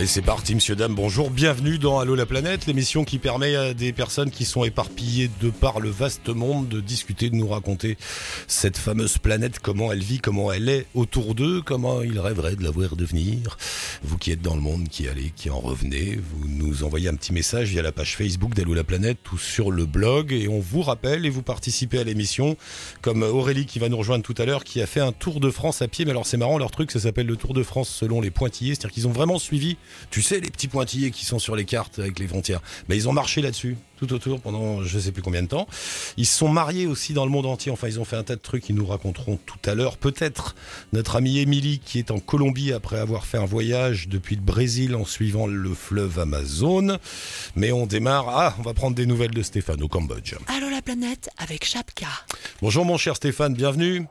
Et c'est parti, monsieur, dame, bonjour, bienvenue dans Allô la planète, l'émission qui permet à des personnes qui sont éparpillées de par le vaste monde de discuter, de nous raconter cette fameuse planète, comment elle vit, comment elle est autour d'eux, comment ils rêveraient de la voir devenir. Vous qui êtes dans le monde, qui allez, qui en revenez, vous nous envoyez un petit message via la page Facebook d'Allô la planète ou sur le blog et on vous rappelle et vous participez à l'émission, comme Aurélie qui va nous rejoindre tout à l'heure, qui a fait un tour de France à pied. Mais alors c'est marrant, leur truc, ça s'appelle le Tour de France selon les pointillés, c'est-à-dire qu'ils ont vraiment suivi tu sais, les petits pointillés qui sont sur les cartes avec les frontières. Mais ils ont marché là-dessus, tout autour, pendant je sais plus combien de temps. Ils se sont mariés aussi dans le monde entier. Enfin, ils ont fait un tas de trucs qu'ils nous raconteront tout à l'heure. Peut-être notre amie Émilie, qui est en Colombie après avoir fait un voyage depuis le Brésil en suivant le fleuve Amazon. Mais on démarre. Ah, on va prendre des nouvelles de Stéphane au Cambodge. Allô la planète avec Chapka. Bonjour mon cher Stéphane, bienvenue.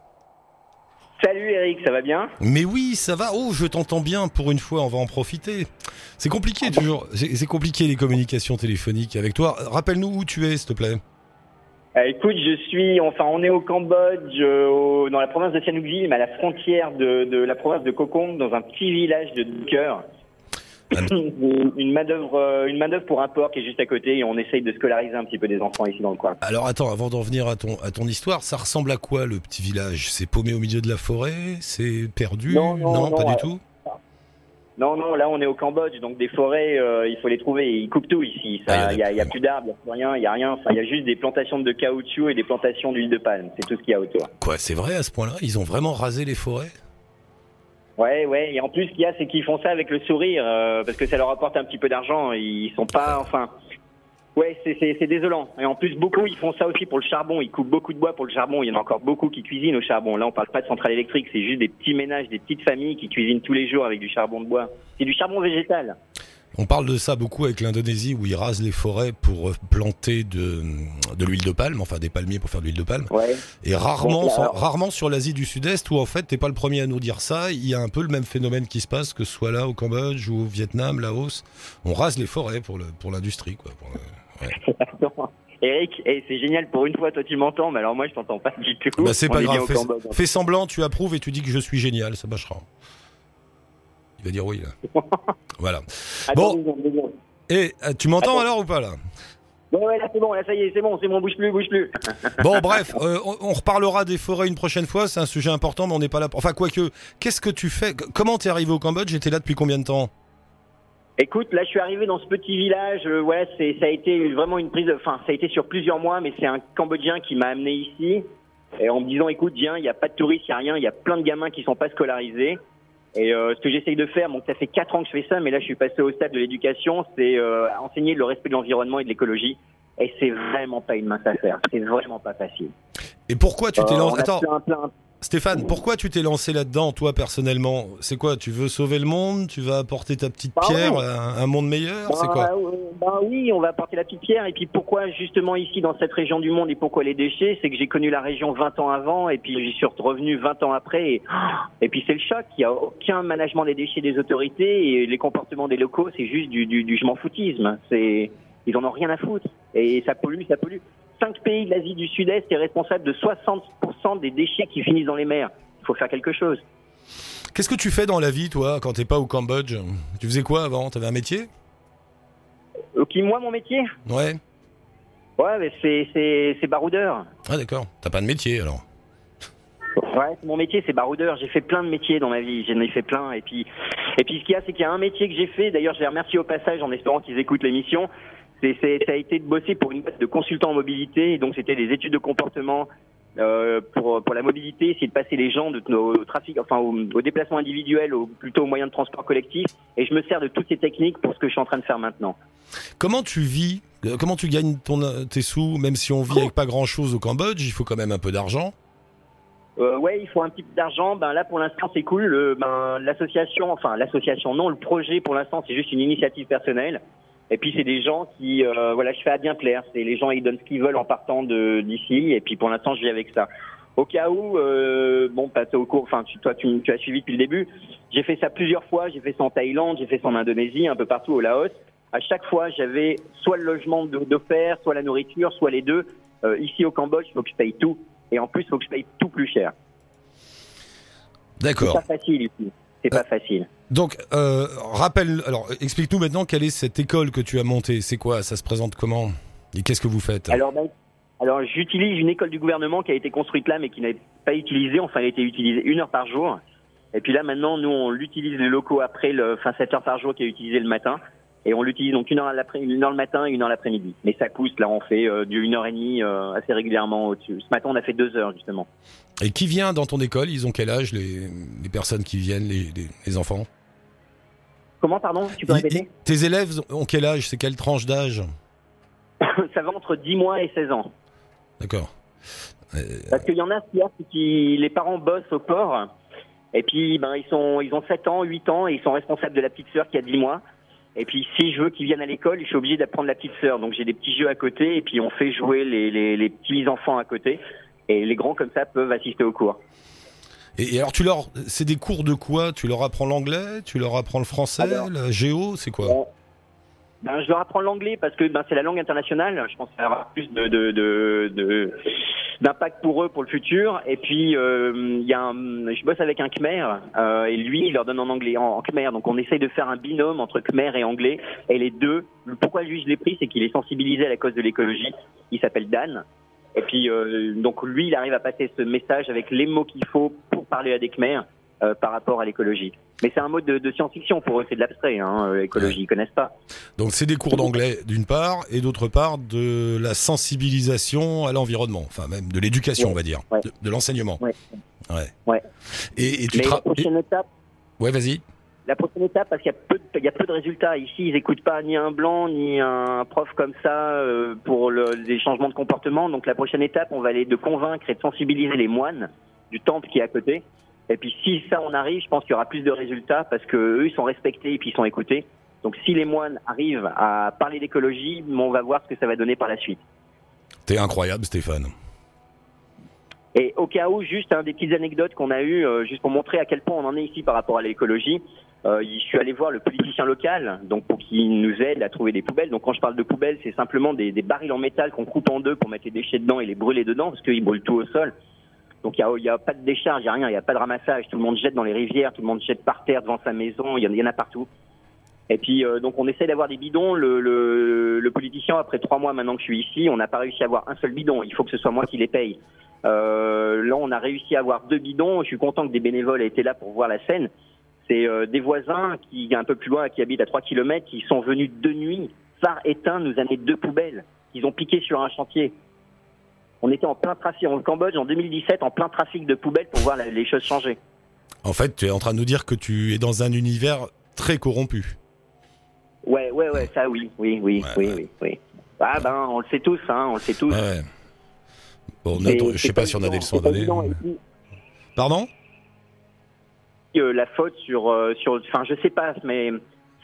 Eric, ça va bien Mais oui, ça va. Oh, je t'entends bien. Pour une fois, on va en profiter. C'est compliqué toujours. C'est compliqué les communications téléphoniques avec toi. Rappelle-nous où tu es, s'il te plaît. Euh, Écoute, je suis, enfin, on est au Cambodge, euh, au- dans la province de Sihanoukville, mais à la frontière de, de la province de Kokong, dans un petit village de cœur. Ah. une manœuvre, euh, une manœuvre pour un port qui est juste à côté, et on essaye de scolariser un petit peu des enfants ici dans le coin. Alors attends, avant d'en venir à ton, à ton histoire, ça ressemble à quoi le petit village? C'est paumé au milieu de la forêt? C'est perdu? Non, non, non, pas euh, du tout? Non, non, là on est au Cambodge, donc des forêts, euh, il faut les trouver. Ils coupent tout ici. Ah, il Il y en a a, plus. d'arbres, il y a plus rien, il y a rien. Il y a juste des plantations de caoutchouc et des plantations d'huile de palme. C'est tout ce qu'il y a autour. Quoi, c'est vrai à ce point-là? Ils ont vraiment rasé les forêts? Ouais, ouais. Et en plus, ce qu'il y a, c'est qu'ils font ça avec le sourire, euh, parce que ça leur apporte un petit peu d'argent. Ils sont pas, enfin. Ouais, c'est désolant. Et en plus, beaucoup, ils font ça aussi pour le charbon. Ils coupent beaucoup de bois pour le charbon. Il y en a encore beaucoup qui cuisinent au charbon. Là, on parle pas de centrale électrique. C'est juste des petits ménages, des petites familles qui cuisinent tous les jours avec du charbon de bois. C'est du charbon végétal. On parle de ça beaucoup avec l'Indonésie où ils rasent les forêts pour euh, planter de, de l'huile de palme, enfin des palmiers pour faire de l'huile de palme. Ouais. Et rarement, alors- rarement sur l'Asie du Sud-Est où en fait t'es pas le premier à nous dire ça. Il y a un peu le même phénomène qui se passe que ce soit là au Cambodge ou au Vietnam, Laos. On rase les forêts pour le pour l'industrie quoi. pour le- ouais. Eric, eh, c'est génial. Pour une fois, toi, tu m'entends, mais alors moi, je t'entends pas du tout. Bah, c'est pas grave. Fais, semblant, tu approuves et tu dis que je suis génial, ça bâchera. Il va dire oui là. voilà. Bon. Et euh, tu m'entends alors ou pas là? Ouais, ouais, là, c'est bon. Là, ça y est, c'est bon. C'est bon. Bouge plus, bouge plus. Bon, bref, euh, on, on reparlera des forêts une prochaine fois. C'est un sujet important, mais on n'est pas là. pour- Enfin, quoique, qu'est-ce que tu fais? Comment t'es arrivé au Cambodge? J'étais là depuis combien de temps? Écoute, là, je suis arrivé dans ce petit village. euh, ouais, c'est, ça a été vraiment une prise. de- Enfin, ça a été sur plusieurs mois, mais c'est un Cambodgien qui m'a amené ici, et en me disant, écoute, viens, il n'y a pas de touristes, il n'y a rien, il y a plein de gamins qui sont pas scolarisés. Et euh, ce que j'essaye de faire, bon, ça fait quatre ans que je fais ça, mais là, je suis passé au stade de l'éducation, c'est euh, enseigner le respect de l'environnement et de l'écologie. Et c'est vraiment pas une mince affaire. C'est vraiment pas facile. Et pourquoi tu t'es Euh, lancé on a Attends, plein, plein, Stéphane, pourquoi tu t'es lancé là-dedans, toi personnellement? C'est quoi Tu veux sauver le monde? Tu vas apporter ta petite Bah pierre oui. à un, monde meilleur? C'est Bah, quoi? bah oui, on va apporter la petite pierre. Et puis pourquoi justement ici dans cette région du monde et pourquoi les déchets? C'est que j'ai connu la région 20 ans avant et puis j'y suis revenu 20 ans après. Et, et puis c'est le choc. Il n'y a aucun management des déchets des autorités et les comportements des locaux, c'est juste du, du, du je m'en foutisme. Ils en ont rien à foutre et ça pollue, ça pollue. Cinq pays de l'Asie du Sud-Est est responsable de 60% des déchets qui finissent dans les mers. Il faut faire quelque chose. Qu'est-ce que tu fais dans la vie, toi, quand t'es pas au Cambodge Tu faisais quoi avant? T'avais un métier? Ok, moi mon métier, Ouais. ouais, mais c'est c'est c'est baroudeur. Ah d'accord. T'as pas de métier alors? Ouais, mon métier c'est baroudeur. J'ai fait plein de métiers dans ma vie. J'en ai fait plein. Et puis, et puis ce qu'il y a, c'est qu'il y a un métier que j'ai fait. D'ailleurs, je les remercie au passage en espérant qu'ils écoutent l'émission. C'est, ça a été de bosser pour une boîte de consultants en mobilité. Et donc, c'était des études de comportement euh, pour pour la mobilité, essayer de passer les gens de, au trafic, enfin au, au déplacement individuel, au, plutôt aux moyens de transport collectif. Et je me sers de toutes ces techniques pour ce que je suis en train de faire maintenant. Comment tu vis Euh, Comment tu gagnes ton, tes sous Même si on vit avec pas grand-chose au Cambodge, il faut quand même un peu d'argent. Euh, ouais, il faut un petit peu d'argent. Ben là, pour l'instant, c'est cool. Le, ben, l'association, enfin l'association, non, le projet, pour l'instant, c'est juste une initiative personnelle. Et puis c'est des gens qui, euh, voilà, je fais à bien plaire. C'est les gens, ils donnent ce qu'ils veulent en partant d'ici. Et puis pour l'instant, je vis avec ça. Au cas où, euh, bon, bah, t'es au cours, enfin, tu, toi, tu, tu as suivi depuis le début. J'ai fait ça plusieurs fois. J'ai fait ça en Thaïlande, j'ai fait ça en Indonésie, un peu partout au Laos. À chaque fois, j'avais soit le logement de- d'offert, soit la nourriture, soit les deux. Euh, ici au Cambodge, il faut que je paye tout. Et en plus, il faut que je paye tout plus cher. C'est D'accord. pas facile ici. C'est pas facile. Donc, euh, rappelle, alors explique-nous maintenant quelle est cette école que tu as montée. C'est quoi? Ça se présente comment? Et qu'est-ce que vous faites? Alors, ben, alors j'utilise une école du gouvernement qui a été construite là, mais qui n'est pas utilisée. Enfin, elle a été utilisée une heure par jour. Et puis là, maintenant, nous, on l'utilise les locaux après, le, enfin, 7 heures par jour qui est utilisé le matin. Et on l'utilise donc une heure, une heure le matin et une heure l'après-midi. Mais ça pousse, là, on fait euh, du une heure et demie euh, assez régulièrement au-dessus. Ce matin, on a fait deux heures, justement. Et qui vient dans ton école? Ils ont quel âge, les, les personnes qui viennent, les, les, les enfants? Comment, pardon? Tu peux répéter? Tes élèves ont quel âge? C'est quelle tranche d'âge? Ça va entre 10 mois et 16 ans. D'accord. Euh, Parce qu'il y en a, que les parents bossent au port. Et puis, ben, ils sont, ils ont 7 ans, 8 ans, et ils sont responsables de la petite sœur qui a 10 mois. Et puis, si je veux qu'ils viennent à l'école, je suis obligé d'apprendre la petite sœur. Donc, j'ai des petits jeux à côté, et puis on fait jouer les, les, les petits enfants à côté. Et les grands, comme ça, peuvent assister au cours. Et, et alors, tu leur, c'est des cours de quoi? Tu leur apprends l'anglais? Tu leur apprends le français? Alors. La géo? C'est quoi? Ben, je leur apprends l'anglais parce que ben, c'est la langue internationale. Je pense que ça aura plus d'impact pour eux pour le futur. Et puis euh, je bosse avec un Khmer euh, et lui il leur donne en anglais, en, en Khmer. Donc on essaye de faire un binôme entre Khmer et anglais. Et les deux, pourquoi lui je l'ai pris, c'est qu'il est sensibilisé à la cause de l'écologie. Il s'appelle Dan. Et puis euh, donc lui il arrive à passer ce message avec les mots qu'il faut pour parler à des Khmer euh, par rapport à l'écologie. Mais c'est un mot de, de science-fiction pour eux, c'est de l'abstrait. Hein, euh, l'écologie, ils connaissent pas. Donc, c'est des cours d'anglais d'une part, et d'autre part de la sensibilisation à l'environnement, enfin même de l'éducation, Ouais. on va dire, Ouais. de, de l'enseignement. Ouais. Ouais. Et, et tu Mais la prochaine étape, Ouais, vas-y. la prochaine étape, parce qu'il y a peu, de, il y a peu de résultats. Ici, ils écoutent pas ni un blanc ni un prof comme ça euh, pour le, les changements de comportement. Donc la prochaine étape, on va aller de convaincre et de sensibiliser les moines du temple qui est à côté. Et puis si ça on arrive, je pense qu'il y aura plus de résultats parce que eux ils sont respectés et puis ils sont écoutés. Donc si les moines arrivent à parler d'écologie, on va voir ce que ça va donner par la suite. T'es incroyable, Stéphane. Et au cas où, juste hein, des petites anecdotes qu'on a eues, euh, juste pour montrer à quel point on en est ici par rapport à l'écologie. Euh, je suis allé voir le politicien local, donc pour qu'il nous aide à trouver des poubelles. Donc quand je parle de poubelles, c'est simplement des, des barils en métal qu'on coupe en deux pour mettre les déchets dedans et les brûler dedans, parce qu'ils brûlent tout au sol. Donc il y a, pas de décharge, il y a rien, il y a pas de ramassage. Tout le monde jette dans les rivières, tout le monde jette par terre devant sa maison. Il y en, a partout. Et puis euh, donc on essaie d'avoir des bidons. Le politicien, après trois mois maintenant que je suis ici, on n'a pas réussi à avoir un seul bidon. Il faut que ce soit moi qui les paye. Euh, là, on a réussi à avoir deux bidons. Je suis content que des bénévoles aient été là pour voir la scène. C'est euh, des voisins qui, un peu plus loin, qui habitent à 3 km, qui sont venus de nuit, phare éteint, nous amener deux poubelles qu'ils ont piquées sur un chantier. On était en plein trafic, en Cambodge, en 2017, en plein trafic de poubelles pour voir les choses changer. En fait, tu es en train de nous dire que tu es dans un univers très corrompu. Ouais, ouais, ouais, ça oui, oui, oui, Ouais, oui, ouais. oui, oui. Ah ben, on le sait tous, hein, on le sait tous. Ouais. Bon, notre- je sais pas si on a des leçons à donner. puis, Pardon? Euh, la faute sur, euh, sur, enfin, je sais pas, mais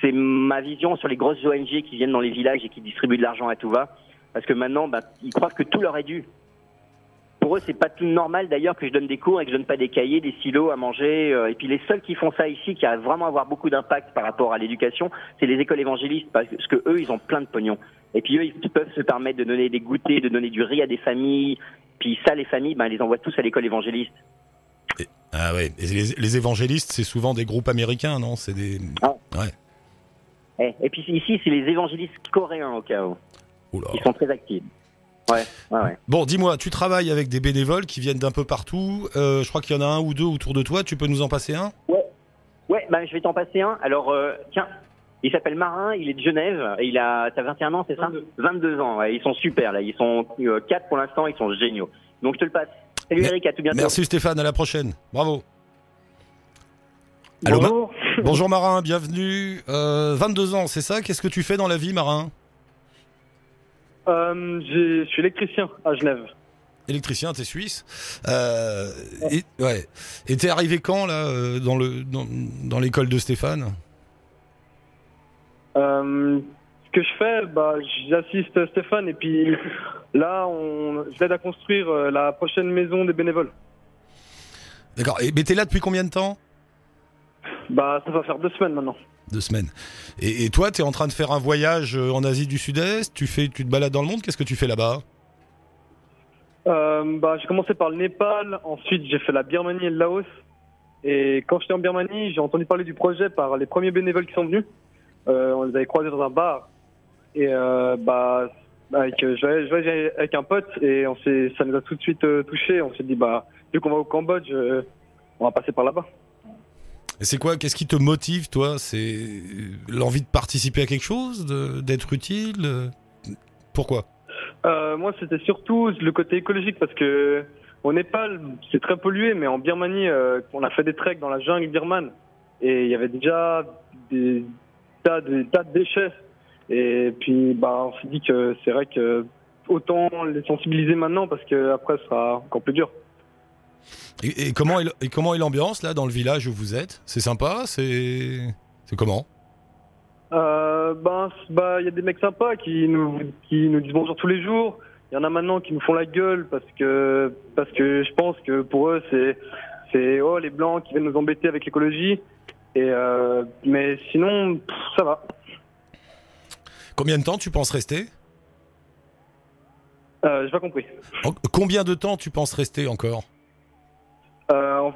c'est ma vision sur les grosses ONG qui viennent dans les villages et qui distribuent de l'argent à tout va, parce que maintenant, bah, ils croient que tout leur est dû. Pour eux, c'est pas tout normal d'ailleurs que je donne des cours et que je donne pas des cahiers, des silos à manger. euh, et puis les seuls qui font ça ici, qui arrivent vraiment à avoir beaucoup d'impact par rapport à l'éducation, c'est les écoles évangélistes, parce que eux, ils ont plein de pognon. Et puis eux, ils peuvent se permettre de donner des goûters, de donner du riz à des familles. Puis ça, les familles, ben, ils les envoient tous à l'école évangéliste. Ah ouais. Et les, les évangélistes, c'est souvent des groupes américains, non? C'est des. Ah. Ouais. Eh, Et puis ici, c'est les évangélistes coréens au cas où. Oula. Ils sont très actifs. Ouais, ouais, ouais. Bon, dis-moi, tu travailles avec des bénévoles qui viennent d'un peu partout. Euh, je crois qu'il y en a un ou deux autour de toi. Tu peux nous en passer un? Ouais, bah, je vais t'en passer un. Alors, euh, tiens, il s'appelle Marin, il est de Genève, et il a, t'as 21 ans, c'est ça? 22 ans, ouais, ils sont super, là. Ils sont euh, quatre pour l'instant, ils sont géniaux. Donc, je te le passe. Salut Eric, à tout bientôt. Merci Stéphane, à la prochaine. Bravo. Allô, Ma- Bonjour. Bonjour Marin, bienvenue. Euh, 22 ans, c'est ça? Qu'est-ce que tu fais dans la vie, Marin? Euh, je suis électricien à Genève. Électricien, t'es suisse. Euh, et, ouais. Et t'es arrivé quand là euh, dans le dans, dans l'école de Stéphane? Euh, ce que je fais, bah, j'assiste Stéphane et puis là, on, je l'aide à construire la prochaine maison des bénévoles. D'accord. Et mais t'es là depuis combien de temps? Bah, ça va faire deux semaines maintenant. Deux semaines. Et, toi, t'es en train de faire un voyage euh, en Asie du Sud-Est? Tu fais, tu te balades dans le monde? Qu'est-ce que tu fais là-bas? Euh, bah, j'ai commencé par le Népal, ensuite j'ai fait la Birmanie et le Laos, Et quand j'étais en Birmanie, j'ai entendu parler du projet par les premiers bénévoles qui sont venus. Euh, on les avait croisés dans un bar. Et euh, bah, avec, un pote et on ça nous a tout de suite touché. On s'est dit, bah, vu qu'on va au Cambodge, on va passer par là-bas. Et c'est quoi Qu'est-ce qui te motive, toi? C'est l'envie de participer à quelque chose, d'être utile? Pourquoi? Euh, moi, c'était surtout le côté écologique parce que au Népal, c'est très pollué, mais en Birmanie, euh, on a fait des treks dans la jungle birmane et il y avait déjà des tas de, tas de déchets. Et puis, bah, on s'est dit que c'est vrai que autant les sensibiliser maintenant parce que après, ce sera encore plus dur. Et, et comment est, et comment est l'ambiance là dans le village où vous êtes? C'est sympa C'est c'est comment? Euh, ben, bah, il y a des mecs sympas qui nous, qui nous disent bonjour tous les jours. Il y en a maintenant qui nous font la gueule parce que, parce que je pense que pour eux, c'est, c'est, oh, les blancs qui viennent nous embêter avec l'écologie. Et, euh, mais sinon, pff, ça va. Combien de temps tu penses rester? Euh, j'ai pas compris. En- Combien de temps tu penses rester encore?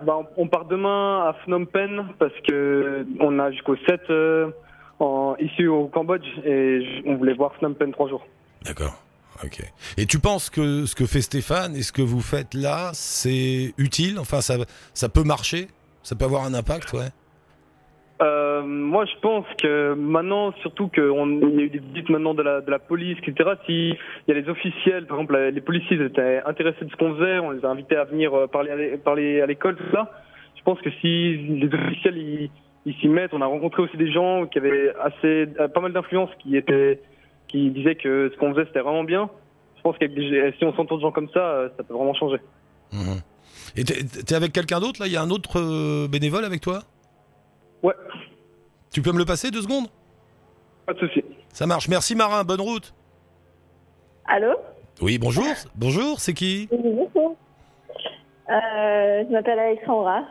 On, bah, on part demain à Phnom Penh parce que on a jusqu'au 7 euh, en, ici au Cambodge et on voulait voir Phnom Penh trois jours. D'accord. Ok. Et tu penses que ce que fait Stéphane et ce que vous faites là, c'est utile? Enfin, ça, ça peut marcher? Ça peut avoir un impact, ouais. Euh, moi, je pense que maintenant, surtout qu'il y a eu des visites maintenant de la, de la police, etc. S'il y a les officiels, par exemple, les policiers étaient intéressés de ce qu'on faisait, on les a invités à venir euh, parler à l'é- parler à l'école, tout ça. Je pense que si les officiels ils ils s'y mettent, on a rencontré aussi des gens qui avaient assez, euh, pas mal d'influence, qui étaient, qui disaient que ce qu'on faisait c'était vraiment bien. Je pense que si on s'entoure de gens comme ça, ça peut vraiment changer. Mhm. Et t'es t'es avec quelqu'un d'autre là? Il y a un autre bénévole avec toi? Ouais, Tu peux me le passer deux secondes? Pas de souci. Ça marche. Merci Marin, bonne route. Allô? Oui, bonjour. Bonjour, c'est qui? Bonjour. Euh, je m'appelle Alexandra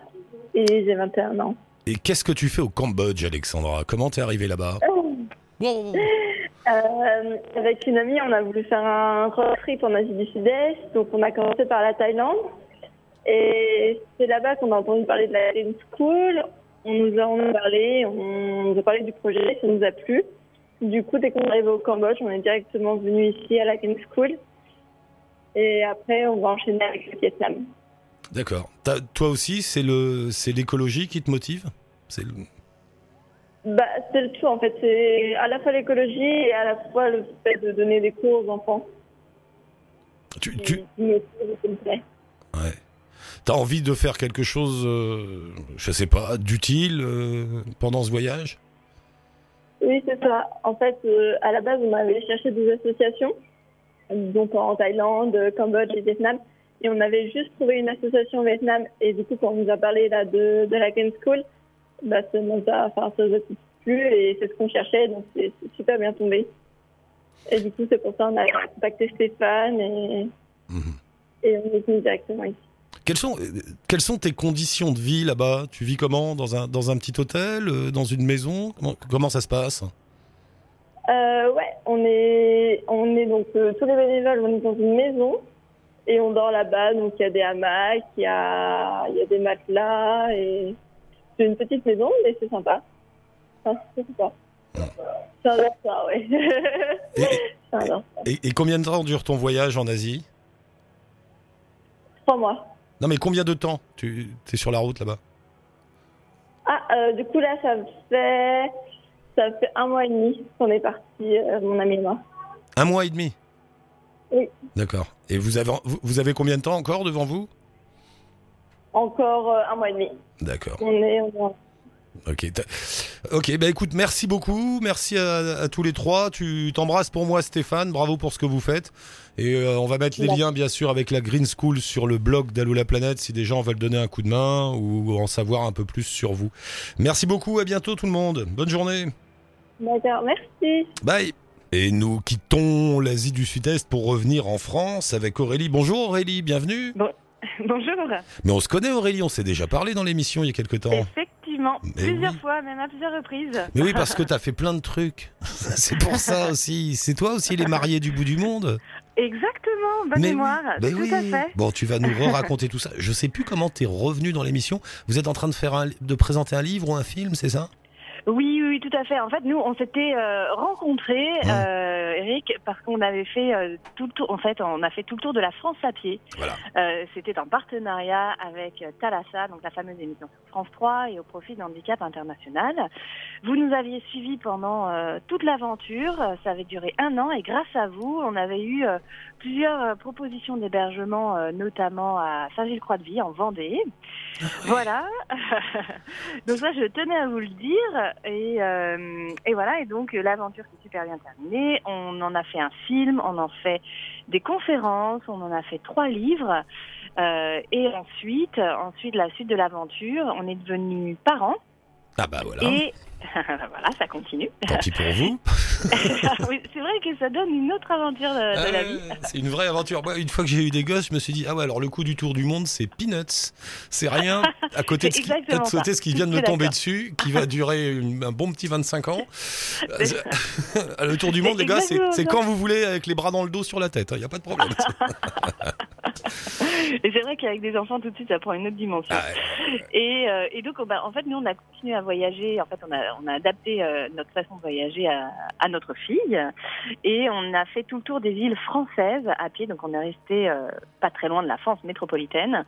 et j'ai 21 ans. Et qu'est-ce que tu fais au Cambodge, Alexandra? Comment t'es arrivée là-bas? Wow. Euh, avec une amie, on a voulu faire un road trip en Asie du Sud-Est. Donc, on a commencé par la Thaïlande. Et c'est là-bas qu'on a entendu parler de la Green School. On nous a, on a parlé, on nous a parlé du projet, ça nous a plu. Du coup, dès qu'on est arrivé au Cambodge, on est directement venu ici à la Green School. Et après, on va enchaîner avec le Vietnam. D'accord. Toi aussi, c'est le, c'est l'écologie qui te motive? C'est le- Bah, c'est le tout en fait. C'est à la fois l'écologie et à la fois le fait de donner des cours aux enfants. Tu, tu, me qui me plaît. ouais. T'as envie de faire quelque chose, euh, je sais pas, d'utile euh, pendant ce voyage? Oui, c'est ça. En fait, euh, à la base, on avait cherché des associations, donc en Thaïlande, Cambodge et Vietnam. Et on avait juste trouvé une association au Vietnam. Et du coup, quand on nous a parlé là, de, de la Game School, bah, ça nous a, enfin, ça nous a tout plu et c'est ce qu'on cherchait. Donc, c'est super bien tombé. Et du coup, c'est pour ça qu'on a contacté Stéphane et, Mhm. et on est venu directement ici. Quelles sont, euh, quelles sont tes conditions de vie là-bas? Tu vis comment? Dans un, dans un petit hôtel euh, Dans une maison? Comment, comment ça se passe? Euh, ouais, on est, on est donc euh, tous les bénévoles, on est dans une maison et on dort là-bas. Donc il y a des hamacs, il y a, y a des matelas et c'est une petite maison, mais c'est sympa. Enfin, c'est sympa. J'adore ça, ouais. et, et, et combien de temps dure ton voyage en Asie? Trois mois. Non mais combien de temps Tu es sur la route là-bas? Ah, euh, du coup là, ça fait, ça fait un mois et demi qu'on est parti, euh, mon ami et moi. Un mois et demi? Oui. D'accord. Et vous avez, vous- vous avez combien de temps encore devant vous? Encore euh, un mois et demi. D'accord. On est, on est Ok. Ok, bah écoute, merci beaucoup. Merci à, à tous les trois. Tu t'embrasses pour moi, Stéphane. Bravo pour ce que vous faites. Et euh, on va mettre les Merci. liens, bien sûr, avec la Green School sur le blog d'Allo la planète si des gens veulent donner un coup de main ou en savoir un peu plus sur vous. Merci beaucoup. À bientôt, tout le monde. Bonne journée. D'accord, merci. Bye. Et nous quittons l'Asie du Sud-Est pour revenir en France avec Aurélie. Bonjour Aurélie, bienvenue. Bonjour. Mais on se connaît Aurélie, on s'est déjà parlé dans l'émission il y a quelque temps. Effectivement, Mais plusieurs oui. fois, même à plusieurs reprises. Mais oui, parce que t'as fait plein de trucs. C'est pour ça aussi. C'est toi aussi les mariés du bout du monde Exactement, bonne Mais mémoire, oui, tout oui. à fait. Bon, tu vas nous raconter tout ça. Je sais plus comment t'es revenu dans l'émission. Vous êtes en train de faire un, de présenter un livre ou un film, c'est ça? Oui, oui, tout à fait. En fait, nous, on s'était euh, rencontrés, euh, Eric, parce qu'on avait fait euh, tout le tour. En fait, on a fait tout le tour de la France à pied. Voilà. Euh, C'était en partenariat avec Thalassa, donc la fameuse émission sur France 3 et au profit d'Handicap International. Vous nous aviez suivis pendant euh, toute l'aventure. Ça avait duré un an et grâce à vous, on avait eu euh, plusieurs euh, propositions d'hébergement, euh, notamment à Saint-Gilles-Croix-de-Vie, en Vendée. Voilà. donc ça, je tenais à vous le dire. Et, euh, et voilà. Et donc l'aventure s'est super bien terminée. On en a fait un film, on en fait des conférences, on en a fait trois livres. Euh, et ensuite, ensuite la suite de l'aventure, on est devenus parents. Ah bah voilà. Et voilà, ça continue. Tant pis pour vous. Oui, c'est vrai que ça donne une autre aventure de, de la vie. C'est une vraie aventure. Moi, une fois que j'ai eu des gosses, je me suis dit ah ouais alors le coup du tour du monde c'est peanuts, c'est rien à côté de ce qui, de ce qui vient de me tomber dessus, qui va durer une- un bon petit 25 ans. Euh, le tour du monde les gars, c'est quand vous voulez avec les bras dans le dos sur la tête, il y a pas de problème. Et c'est vrai qu'avec des enfants, tout de suite, ça prend une autre dimension. Ah, ouais. Et, euh, et donc, bah, en fait, nous, on a continué à voyager. En fait, on a, on a adapté euh, notre façon de voyager à, à notre fille. Et on a fait tout le tour des îles françaises à pied. Donc, on est resté euh, pas très loin de la France métropolitaine.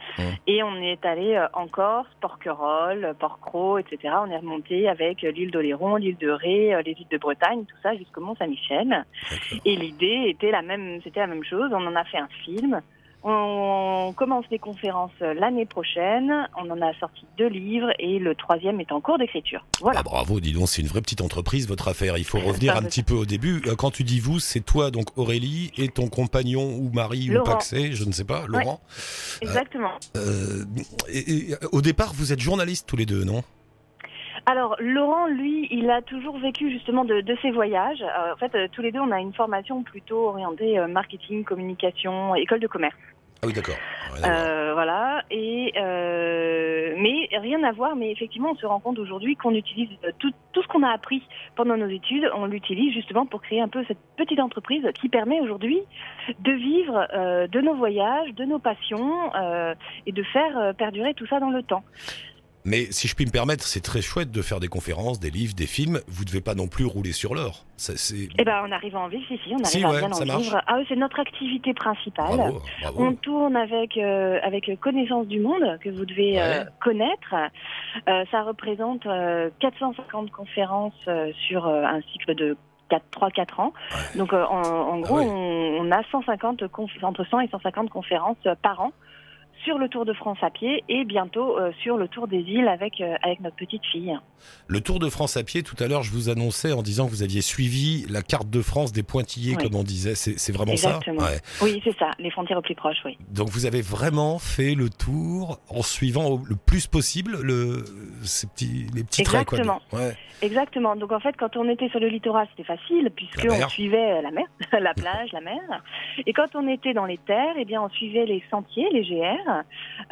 Et on est allé en Corse, Porquerolles, Port-Cros, etc. On est remonté avec l'île d'Oléron, l'île de Ré, les îles de Bretagne, tout ça jusqu'au Mont-Saint-Michel. Et l'idée était la même, c'était la même chose. On en a fait un film. On commence des conférences euh, l'année prochaine. On en a sorti deux livres et le troisième est en cours d'écriture. Voilà. Ah, bravo, dis donc, c'est une vraie petite entreprise votre affaire. Il faut revenir un petit peu au début. Euh, Quand tu dis vous, c'est toi donc Aurélie et ton compagnon ou mari ou paxé, je ne sais pas, Laurent. Exactement. Euh, et- et, au départ, vous êtes journalistes tous les deux, non? Alors Laurent, lui, il a toujours vécu justement de, de ses voyages. Euh, en fait, euh, tous les deux, on a une formation plutôt orientée euh, marketing, communication, école de commerce. Ah oui, d'accord. Voir. Euh, voilà. Et euh, mais rien à voir. Mais effectivement, on se rend compte aujourd'hui qu'on utilise tout, ce qu'on a appris pendant nos études. On l'utilise justement pour créer un peu cette petite entreprise qui permet aujourd'hui de vivre euh, de nos voyages, de nos passions et de faire perdurer tout ça dans le temps. Mais si je puis me permettre, c'est très chouette de faire des conférences, des livres, des films. Vous devez pas non plus rouler sur l'or. Eh ben, on arrive à en vivre, si, si, on arrive Si, à ouais, bien en marche. vivre. Ah c'est notre activité principale. bravo, bravo. On tourne avec avec avec Connaissance du Monde que vous devez euh, connaître. Euh, ça représente euh, 450 conférences euh, sur euh, un cycle de 3-4 ans. Donc euh, en, en gros, on, on a 150 conf- entre 100 et 150 conférences euh, par an sur le Tour de France à pied et bientôt euh, sur le Tour des îles avec euh, avec notre petite fille. Le Tour de France à pied, tout à l'heure, je vous annonçais en disant que vous aviez suivi la carte de France des pointillés, Oui. comme on disait. C'est vraiment Exactement. ça Ouais. Oui, c'est ça, les frontières au plus proches, oui. Donc vous avez vraiment fait le tour en suivant le plus possible le, ces petits, les petits traits. Quoi, de- Exactement. Ouais. Exactement. Donc en fait, quand on était sur le littoral, c'était facile puisque La mer. on suivait euh, la mer, la plage, la mer. Et quand on était dans les terres, eh bien on suivait les sentiers, les GR.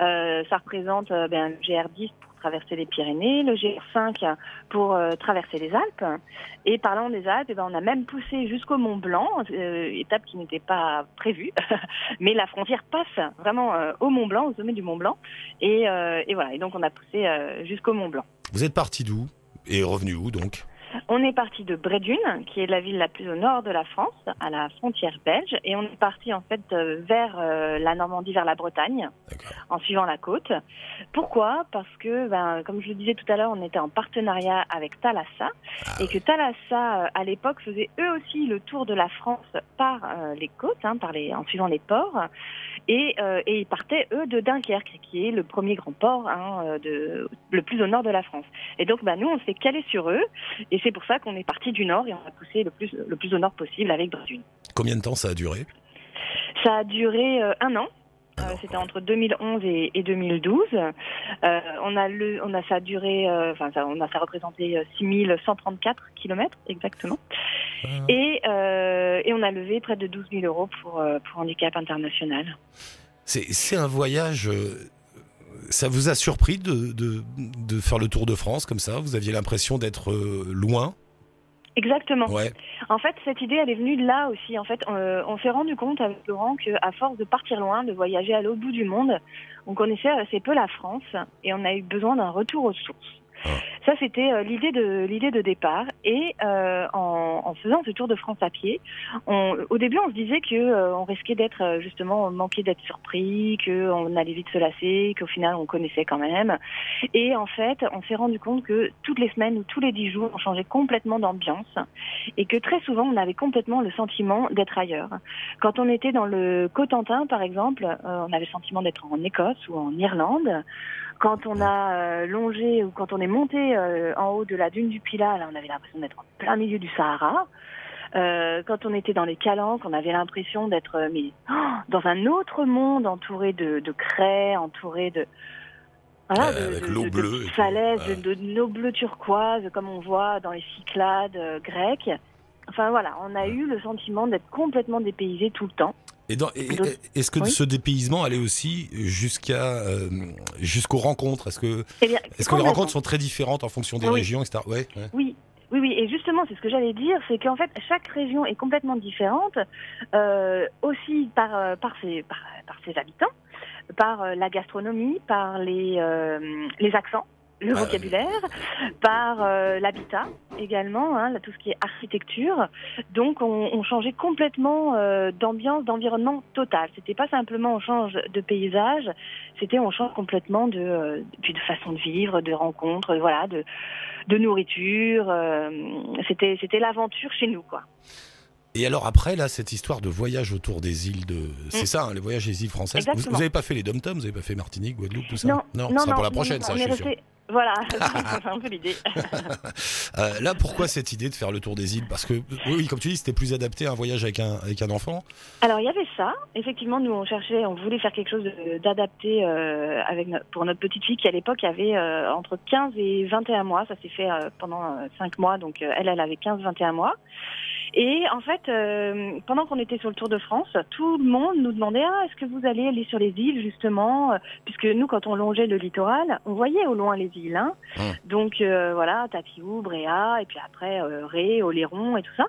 Euh, ça représente euh, ben, le GR10 pour traverser les Pyrénées, le GR5 pour euh, traverser les Alpes. Et parlant des Alpes, eh ben, on a même poussé jusqu'au Mont Blanc, étape qui n'était pas prévue, mais la frontière passe vraiment au Mont Blanc, au sommet du Mont Blanc. Et, voilà. Et donc on a poussé jusqu'au Mont Blanc. Vous êtes parti d'où? Et revenu où donc? On est parti de Brédune, qui est la ville la plus au nord de la France, à la frontière belge, et on est parti en fait euh, vers euh, la Normandie, vers la Bretagne, en suivant la côte. Pourquoi? Parce que, ben, comme je le disais tout à l'heure, on était en partenariat avec Thalassa, et que Thalassa, euh, à l'époque, faisait eux aussi le tour de la France par euh, les côtes, hein, par les, en suivant les ports, et, euh, et ils partaient eux de Dunkerque, qui est le premier grand port, hein, de, le plus au nord de la France. Et donc, ben, nous, on s'est calé sur eux, et c'est pour ça qu'on est parti du nord et on a poussé le plus, le plus au nord possible avec Brédune. Combien de temps ça a duré Ça a duré euh, un an. Euh, C'était entre 2011 et, et 2012. Euh, on a le, on a ça a duré, euh, enfin ça, on a ça représenté euh, 6134 kilomètres exactement. Ah. Et, et on a levé près de 12 000 euros pour pour handicap international. C'est c'est un voyage. Euh, Ça vous a surpris de, de, de faire le tour de France comme ça? Vous aviez l'impression d'être euh, loin? Exactement. Ouais. En fait, cette idée, elle est venue de là aussi. En fait, euh, on s'est rendu compte avec Laurent qu'à force de partir loin, de voyager à l'autre bout du monde, on connaissait assez peu la France et on a eu besoin d'un retour aux sources. Ah. Ça, c'était euh, l'idée de l'idée de départ. Et euh, en, faisant ce tour de France à pied, au début, on se disait que euh, on risquait d'être justement manqué d'être surpris, que on allait vite se lasser, qu'au final, on connaissait quand même. Et en fait, on s'est rendu compte que toutes les semaines ou tous les dix jours, on changeait complètement d'ambiance et que très souvent, on avait complètement le sentiment d'être ailleurs. Quand on était dans le Cotentin, par exemple, on avait le sentiment d'être en Écosse ou en Irlande. Quand on a euh, longé ou quand on est monté euh, en haut de la dune du Pilat, là, on avait l'impression d'être en plein milieu du Sahara. Euh, quand on était dans les Calanques, on avait l'impression d'être euh, mais, oh, dans un autre monde, entouré de, de craie, entouré de voilà, Euh, de, avec de- l'eau de falaises, de, l'eau bleue turquoise, comme on voit dans les Cyclades grecques. Enfin voilà, on a eu le sentiment d'être complètement dépaysé tout le temps. Et et- est-ce que Oui. ce dépaysement allait aussi jusqu'à euh, jusqu'aux rencontres? Est-ce que Eh bien, est-ce que les rencontres sont très différentes en fonction des Oui. régions, etc. Ouais. ouais. Oui, oui, oui. Et justement, c'est ce que j'allais dire, c'est qu'en fait, chaque région est complètement différente, euh, aussi par, euh, par, ses, par, par ses habitants, par la gastronomie, par les, euh, les accents, le vocabulaire, par euh, l'habitat également, hein, là, tout ce qui est architecture. Donc, on, on changeait complètement euh, d'ambiance, d'environnement total. C'était pas simplement on change de paysage, c'était on change complètement de, euh, puis de façon de vivre, de rencontres, voilà, de de nourriture. c'était c'était l'aventure chez nous, quoi. Et alors après là, cette histoire de voyage autour des îles de, c'est ça, hein, les voyages des îles françaises. Vous, Mm. Exactement. vous avez pas fait les dom vous avez pas fait Martinique, Guadeloupe, tout ça Non, non, non, ça non, pour la prochaine, ça, je suis sûr. Voilà, c'est un peu l'idée. Euh, là, pourquoi cette idée de faire le tour des îles? Parce que oui, comme tu dis, c'était plus adapté à un voyage avec un avec un enfant. Alors il y avait ça. Effectivement, nous on cherchait, on voulait faire quelque chose d'adapté euh, avec no- pour notre petite fille qui à l'époque avait euh, entre 15 et 21 mois. Ça s'est fait pendant 5 mois, donc elle, elle avait 15-21 mois. Et en fait, euh, pendant qu'on était sur le Tour de France, tout le monde nous demandait ah est-ce que vous allez aller sur les îles justement, puisque nous quand on longeait le littoral, on voyait au loin les îles. Hein. Donc euh, voilà, Tatiou, Bréa, et puis après euh, Ré, Oléron et tout ça.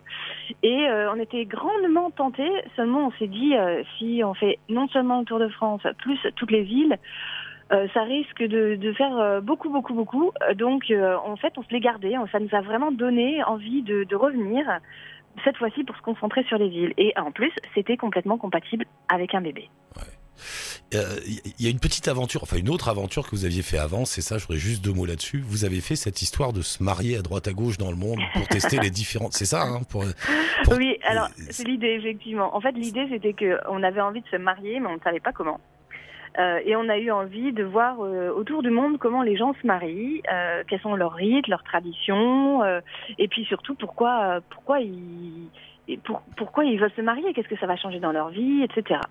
Et euh, on était grandement tentés. Seulement, on s'est dit si on fait non seulement le Tour de France, plus toutes les euh, ça risque de, de faire euh, beaucoup, beaucoup, beaucoup. Donc, euh, en fait, on se les gardait. Ça nous a vraiment donné envie de, de revenir cette fois-ci pour se concentrer sur les îles. Et en plus, c'était complètement compatible avec un bébé. Il y a une petite aventure, enfin une autre aventure que vous aviez fait avant, c'est ça, je voudrais juste deux mots là-dessus. Vous avez fait cette histoire de se marier à droite à gauche dans le monde pour tester les différentes. C'est ça, hein, pour, pour- Oui, alors Euh, c'est l'idée effectivement. En fait, l'idée c'était que on avait envie de se marier, mais on ne savait pas comment. Euh, et on a eu envie de voir euh, autour du monde comment les gens se marient, euh, quels sont leurs rites, leurs traditions, euh, et puis surtout pourquoi euh, pourquoi ils et pour, pourquoi ils veulent se marier, qu'est-ce que ça va changer dans leur vie, etc.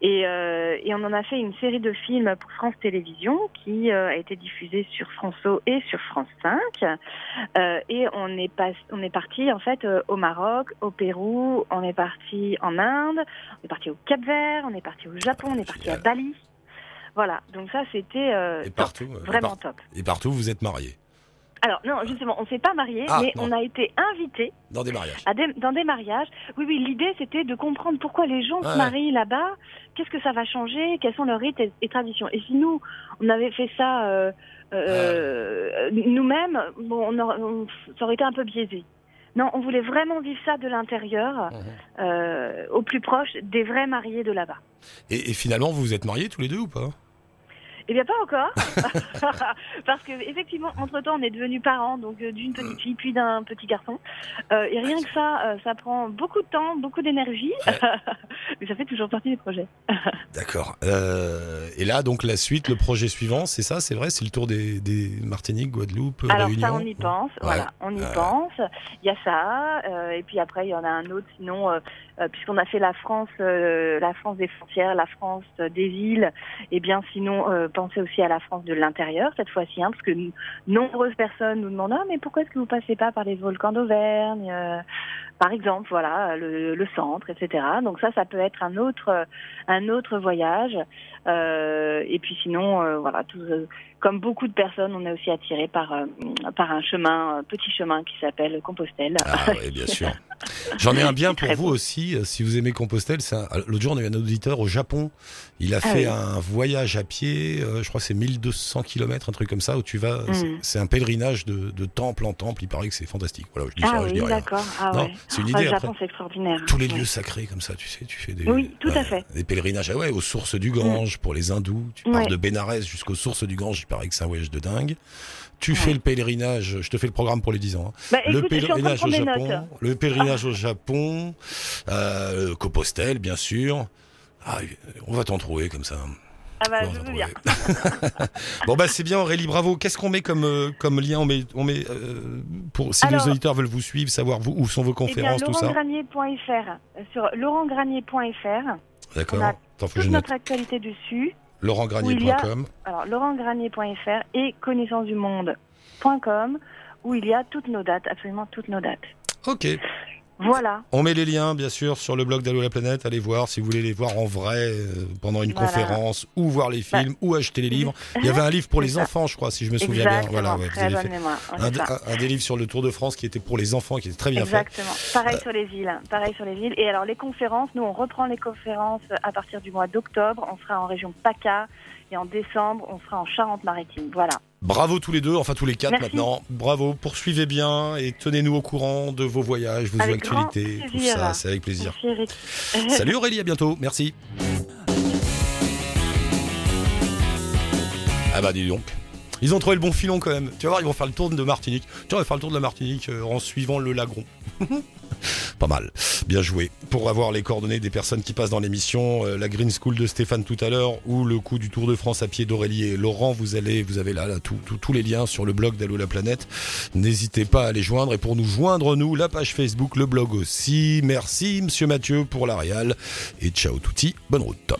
Et, euh, et on en a fait une série de films pour France Télévisions qui euh, a été diffusée sur François et sur France 5. Euh, et on est, pas, on est parti en fait au Maroc, au Pérou, on est parti en Inde, on est parti au Cap Vert, on est parti au Japon, on est parti à. Bali. Voilà, donc ça c'était et partout, vraiment top. et partout, vous êtes mariés? Alors non, justement, on s'est pas mariés, Ah, mais non. on a été invités dans des mariages. à des- dans des mariages. Oui, oui, l'idée c'était de comprendre pourquoi les gens se marient là-bas, qu'est-ce que ça va changer, quels sont leurs rites et, et traditions? Et si nous, on avait fait ça euh, euh, nous-mêmes, bon, on aurait- on- ça aurait été un peu biaisé. Non, on voulait vraiment vivre ça de l'intérieur, Mhm. euh, au plus proche des vrais mariés de là-bas. Et, et finalement, vous vous êtes mariés tous les deux ou pas? Eh bien, pas encore, parce que effectivement, entre temps, on est devenus parents, donc euh, d'une petite fille puis d'un petit garçon. Euh, et rien que ça, euh, ça prend beaucoup de temps, beaucoup d'énergie, Ouais. mais ça fait toujours partie des projets. D'accord. Euh, et là, donc la suite, le projet suivant, c'est ça, c'est vrai, c'est le tour des, des Martinique, Guadeloupe, Alors Réunion. ça, on y pense, voilà, on y pense. Il y a ça, euh, et puis après, il y en a un autre. Sinon, puisqu'on a fait la France, euh, la France des frontières, la France euh, des îles, et bien sinon, euh, penser aussi à la France de l'intérieur cette fois-ci, hein, parce que nombreuses personnes nous demandent ah, mais pourquoi est-ce que vous passez pas par les volcans d'Auvergne, euh, par exemple, voilà, le, le centre, etc. Donc ça, ça peut être un autre un autre voyage. Euh, et puis sinon, euh, voilà, tout, euh, comme beaucoup de personnes, on est aussi attiré par euh, par un chemin, un petit chemin qui s'appelle Compostelle. Ah oui, bien sûr. J'en ai un bien pour vous beau. aussi, euh, si vous aimez Compostelle. un- L'autre jour, on a eu un auditeur au Japon. Il a Ah fait oui. un voyage à pied, euh, je crois que c'est 1200 km, un truc comme ça, où tu vas. Mm. c'est- un pèlerinage de, de temple en temple. Il paraît que c'est fantastique. Voilà, je dis Ah ça, je dis oui, d'accord. Ah ouais. c'est une idée. Japon, c'est extraordinaire. Tous les Ouais. lieux sacrés comme ça, tu sais, tu fais des. Oui, tout à fait. Des pèlerinages, ah ouais, aux sources du Gange pour les hindous. Tu pars Ouais. de Bénarès jusqu'aux sources du Gange. Paraît que c'est un voyage de dingue. Tu Ouais. fais le pélérinage. Je te fais le programme pour les 10 ans. hein. Bah, le écoute, pèlerinage au prendre des Japon, notes. le pèlerinage au Japon, euh, Compostelle bien sûr. Ah, on va t'en trouver comme ça. Ah bah, je veux bien. bon bah c'est bien Aurélie, bravo. Qu'est-ce qu'on met comme euh, comme lien? On met on met euh, pour si Alors- les auditeurs veulent vous suivre, savoir vous, où sont vos Eh bien, conférences, tout ça. laurentgranier.fr. Euh, Sur laurentgranier.fr, D'accord. je toute notre actualité dessus. laurentgranier.com. Alors, laurentgranier.fr et connaissancedumonde.com où il y a toutes nos dates, absolument toutes nos dates. Ok. Voilà. On met les liens, bien sûr, sur le blog d'Allo la planète. Allez voir si vous voulez les voir en vrai euh, pendant une Voilà. conférence, ou voir les Bah. films, ou acheter les livres. Il y avait un livre pour les ça. enfants, je crois, si je me souviens bien. Voilà, ouais, vous Très avez bonne fait mémoire. Ouais, un, des livres sur le Tour de France qui était pour les enfants, qui était très bien fait. Exactement. Pareil sur les îles. Pareil sur les îles. Et alors, les conférences, nous, on reprend les conférences à partir du mois d'octobre. On sera en région PACA. Et en décembre, on sera en Charente-Maritime. Voilà. Bravo tous les deux, enfin tous les quatre Merci. maintenant. Bravo, poursuivez bien et tenez-nous au courant de vos voyages, vos Avec actualités, tout ça, c'est avec plaisir. Merci. Salut Aurélie, à bientôt, merci. Ah bah dis donc. Ils ont trouvé le bon filon quand même. Tu vas voir, ils vont faire le tour de Martinique. Tu vas faire le tour de la Martinique euh, en suivant le lagon. Pas mal. Bien joué. Pour avoir les coordonnées des personnes qui passent dans l'émission, euh, la Green School de Stéphane tout à l'heure ou le coup du Tour de France à pied d'Aurélie et Laurent, vous allez, vous avez là, tous les liens sur le blog d'Allo la planète. N'hésitez pas à les joindre et pour nous joindre, nous, la page Facebook, le blog aussi. Merci Monsieur Mathieu pour la réal et ciao touti, bonne route.